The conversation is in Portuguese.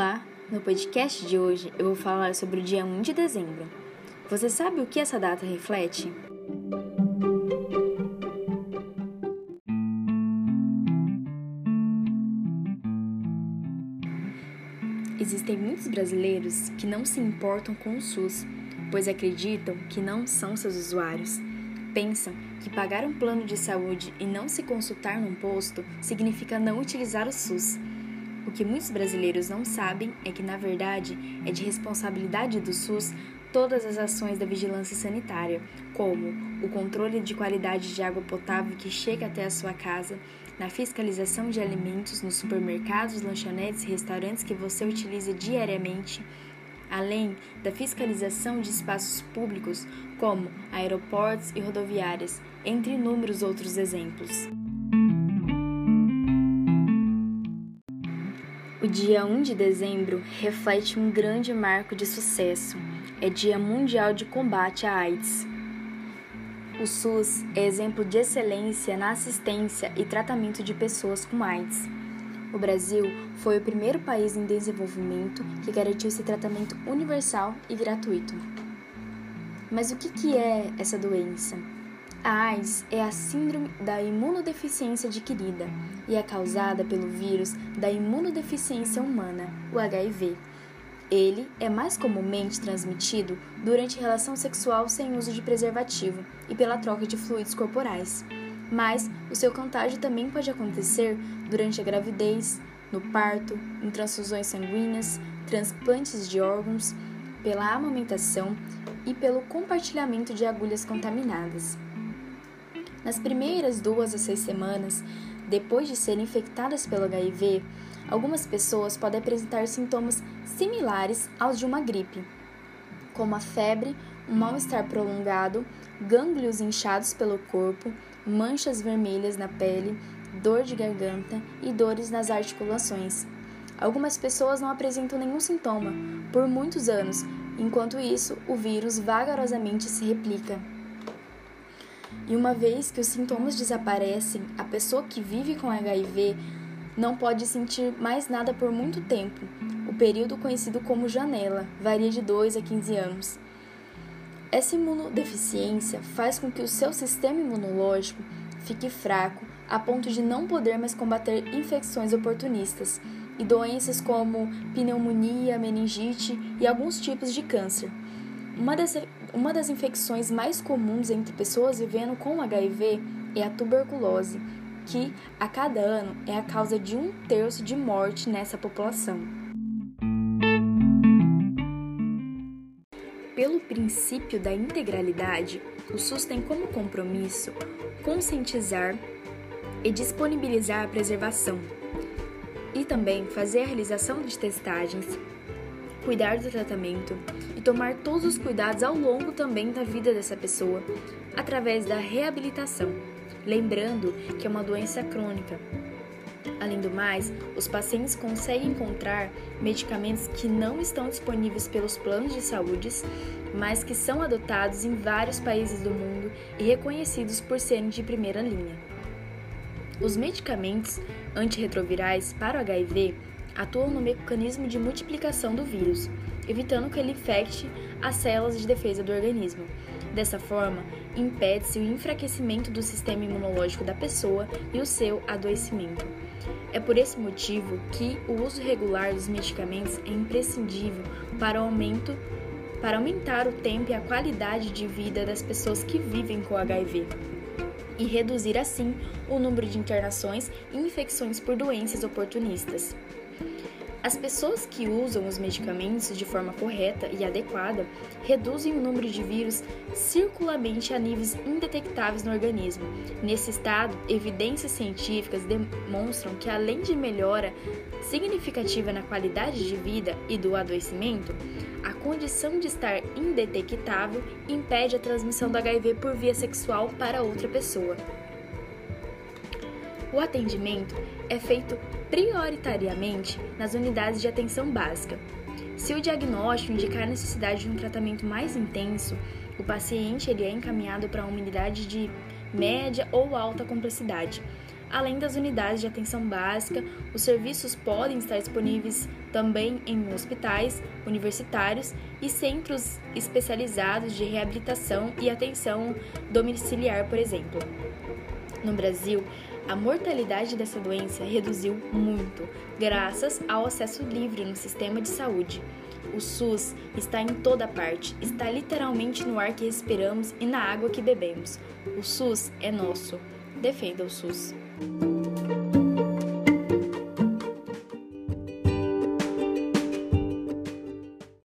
Olá! No podcast de hoje eu vou falar sobre o dia 1 de dezembro. Você sabe o que essa data reflete? Existem muitos brasileiros que não se importam com o SUS, pois acreditam que não são seus usuários. Pensam que pagar um plano de saúde e não se consultar num posto significa não utilizar o SUS. O que muitos brasileiros não sabem é que, na verdade, é de responsabilidade do SUS todas as ações da vigilância sanitária, como o controle de qualidade de água potável que chega até a sua casa, na fiscalização de alimentos nos supermercados, lanchonetes e restaurantes que você utiliza diariamente, além da fiscalização de espaços públicos, como aeroportos e rodoviárias, entre inúmeros outros exemplos. O dia 1 de dezembro reflete um grande marco de sucesso. É Dia Mundial de Combate à AIDS. O SUS é exemplo de excelência na assistência e tratamento de pessoas com AIDS. O Brasil foi o primeiro país em desenvolvimento que garantiu esse tratamento universal e gratuito. Mas o que é essa doença? A AIDS é a síndrome da imunodeficiência adquirida e é causada pelo vírus da imunodeficiência humana, o HIV. Ele é mais comumente transmitido durante relação sexual sem uso de preservativo e pela troca de fluidos corporais. Mas o seu contágio também pode acontecer durante a gravidez, no parto, em transfusões sanguíneas, transplantes de órgãos, pela amamentação e pelo compartilhamento de agulhas contaminadas. Nas primeiras duas a seis semanas, depois de serem infectadas pelo HIV, algumas pessoas podem apresentar sintomas similares aos de uma gripe, como a febre, um mal-estar prolongado, gânglios inchados pelo corpo, manchas vermelhas na pele, dor de garganta e dores nas articulações. Algumas pessoas não apresentam nenhum sintoma por muitos anos, enquanto isso, o vírus vagarosamente se replica. E uma vez que os sintomas desaparecem, a pessoa que vive com HIV não pode sentir mais nada por muito tempo. O período conhecido como janela varia de 2 a 15 anos. Essa imunodeficiência faz com que o seu sistema imunológico fique fraco a ponto de não poder mais combater infecções oportunistas e doenças como pneumonia, meningite e alguns tipos de câncer. Uma uma das infecções mais comuns entre pessoas vivendo com HIV é a tuberculose, que a cada ano é a causa de um terço de morte nessa população. Pelo princípio da integralidade, o SUS tem como compromisso conscientizar e disponibilizar a preservação, e também fazer a realização de testagens cuidar do tratamento e tomar todos os cuidados ao longo também da vida dessa pessoa, através da reabilitação, lembrando que é uma doença crônica. Além do mais, os pacientes conseguem encontrar medicamentos que não estão disponíveis pelos planos de saúde, mas que são adotados em vários países do mundo e reconhecidos por serem de primeira linha. Os medicamentos antirretrovirais para o HIV atuam no mecanismo de multiplicação do vírus, evitando que ele infecte as células de defesa do organismo. Dessa forma, impede-se o enfraquecimento do sistema imunológico da pessoa e o seu adoecimento. É por esse motivo que o uso regular dos medicamentos é imprescindível para o aumento para aumentar o tempo e a qualidade de vida das pessoas que vivem com HIV e reduzir assim o número de internações e infecções por doenças oportunistas. As pessoas que usam os medicamentos de forma correta e adequada reduzem o número de vírus circularmente a níveis indetectáveis no organismo. Nesse estado, evidências científicas demonstram que, além de melhora significativa na qualidade de vida e do adoecimento, a condição de estar indetectável impede a transmissão do HIV por via sexual para outra pessoa. O atendimento é feito prioritariamente nas unidades de atenção básica. Se o diagnóstico indicar a necessidade de um tratamento mais intenso, o paciente ele é encaminhado para uma unidade de média ou alta complexidade. Além das unidades de atenção básica, os serviços podem estar disponíveis também em hospitais, universitários e centros especializados de reabilitação e atenção domiciliar, por exemplo. No Brasil, a mortalidade dessa doença reduziu muito, graças ao acesso livre no sistema de saúde. O SUS está em toda parte, está literalmente no ar que respiramos e na água que bebemos. O SUS é nosso. Defenda o SUS.